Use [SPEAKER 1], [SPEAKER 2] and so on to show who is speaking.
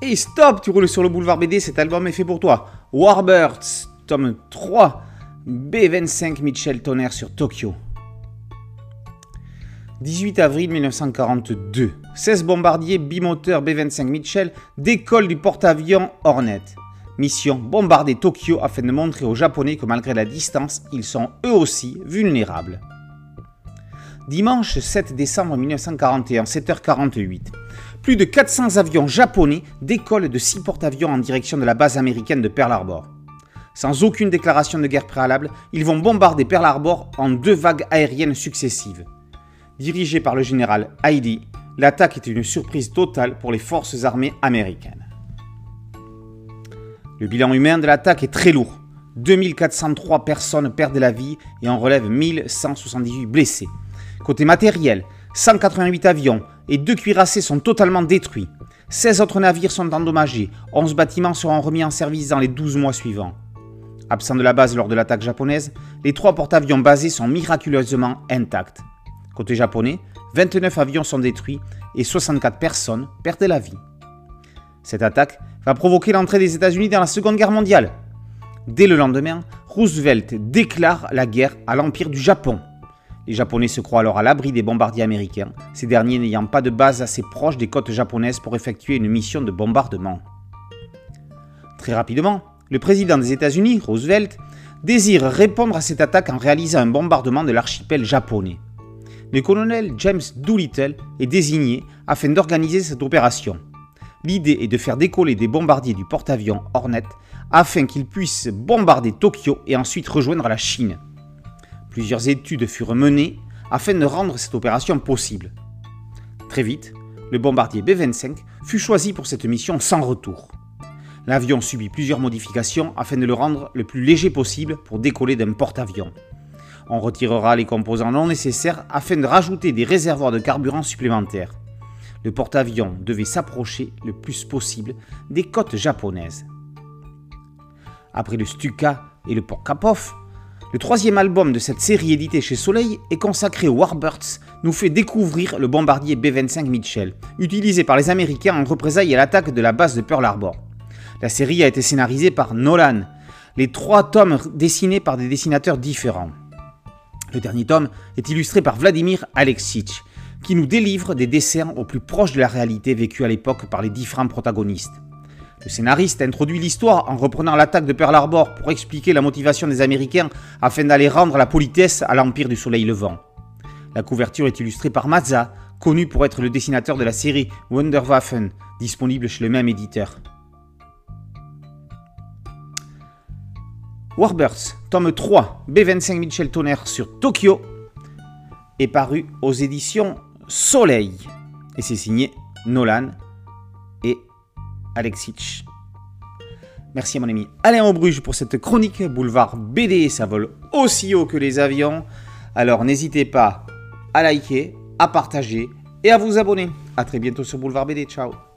[SPEAKER 1] Et stop, tu roules sur le boulevard BD, cet album est fait pour toi. Warbirds, tome 3, B25 Mitchell Tonnerre sur Tokyo. 18 avril 1942, 16 bombardiers bimoteurs B-25 Mitchell décollent du porte-avions Hornet. Mission bombarder Tokyo afin de montrer aux Japonais que malgré la distance, ils sont eux aussi vulnérables. Dimanche 7 décembre 1941, 7h48. Plus de 400 avions japonais décollent de 6 porte-avions en direction de la base américaine de Pearl Harbor. Sans aucune déclaration de guerre préalable, ils vont bombarder Pearl Harbor en deux vagues aériennes successives. Dirigé par le général Heidi, l'attaque est une surprise totale pour les forces armées américaines. Le bilan humain de l'attaque est très lourd. 2403 personnes perdent la vie et en relève 1178 blessés. Côté matériel, 188 avions et deux cuirassés sont totalement détruits. 16 autres navires sont endommagés, 11 bâtiments seront remis en service dans les 12 mois suivants. Absents de la base lors de l'attaque japonaise, les trois porte-avions basés sont miraculeusement intacts. Côté japonais, 29 avions sont détruits et 64 personnes perdent la vie. Cette attaque va provoquer l'entrée des États-Unis dans la Seconde Guerre mondiale. Dès le lendemain, Roosevelt déclare la guerre à l'Empire du Japon. Les Japonais se croient alors à l'abri des bombardiers américains, ces derniers n'ayant pas de base assez proche des côtes japonaises pour effectuer une mission de bombardement. Très rapidement, le président des États-Unis, Roosevelt, désire répondre à cette attaque en réalisant un bombardement de l'archipel japonais le colonel James Doolittle est désigné afin d'organiser cette opération. L'idée est de faire décoller des bombardiers du porte-avions Hornet afin qu'ils puissent bombarder Tokyo et ensuite rejoindre la Chine. Plusieurs études furent menées afin de rendre cette opération possible. Très vite, le bombardier B-25 fut choisi pour cette mission sans retour. L'avion subit plusieurs modifications afin de le rendre le plus léger possible pour décoller d'un porte-avions. On retirera les composants non nécessaires afin de rajouter des réservoirs de carburant supplémentaires. Le porte-avions devait s'approcher le plus possible des côtes japonaises. Après le Stuka et le Porkapov, le troisième album de cette série éditée chez Soleil est consacré aux Warbirds, nous fait découvrir le bombardier B-25 Mitchell, utilisé par les Américains en représailles à l'attaque de la base de Pearl Harbor. La série a été scénarisée par Nolan, les trois tomes dessinés par des dessinateurs différents. Le dernier tome est illustré par Vladimir Alexic, qui nous délivre des dessins au plus proche de la réalité vécue à l'époque par les différents protagonistes. Le scénariste introduit l'histoire en reprenant l'attaque de Pearl Harbor pour expliquer la motivation des Américains afin d'aller rendre la politesse à l'Empire du Soleil Levant. La couverture est illustrée par Mazza, connu pour être le dessinateur de la série Wonderwaffen, disponible chez le même éditeur. Warbirds, tome 3, B25 Mitchell Tonnerre sur Tokyo, est paru aux éditions Soleil. Et c'est signé Nolan Alexic. Merci à mon ami Alain Aubruge pour cette chronique boulevard BD. Ça vole aussi haut que les avions. Alors n'hésitez pas à liker, à partager et à vous abonner. A très bientôt sur Boulevard BD. Ciao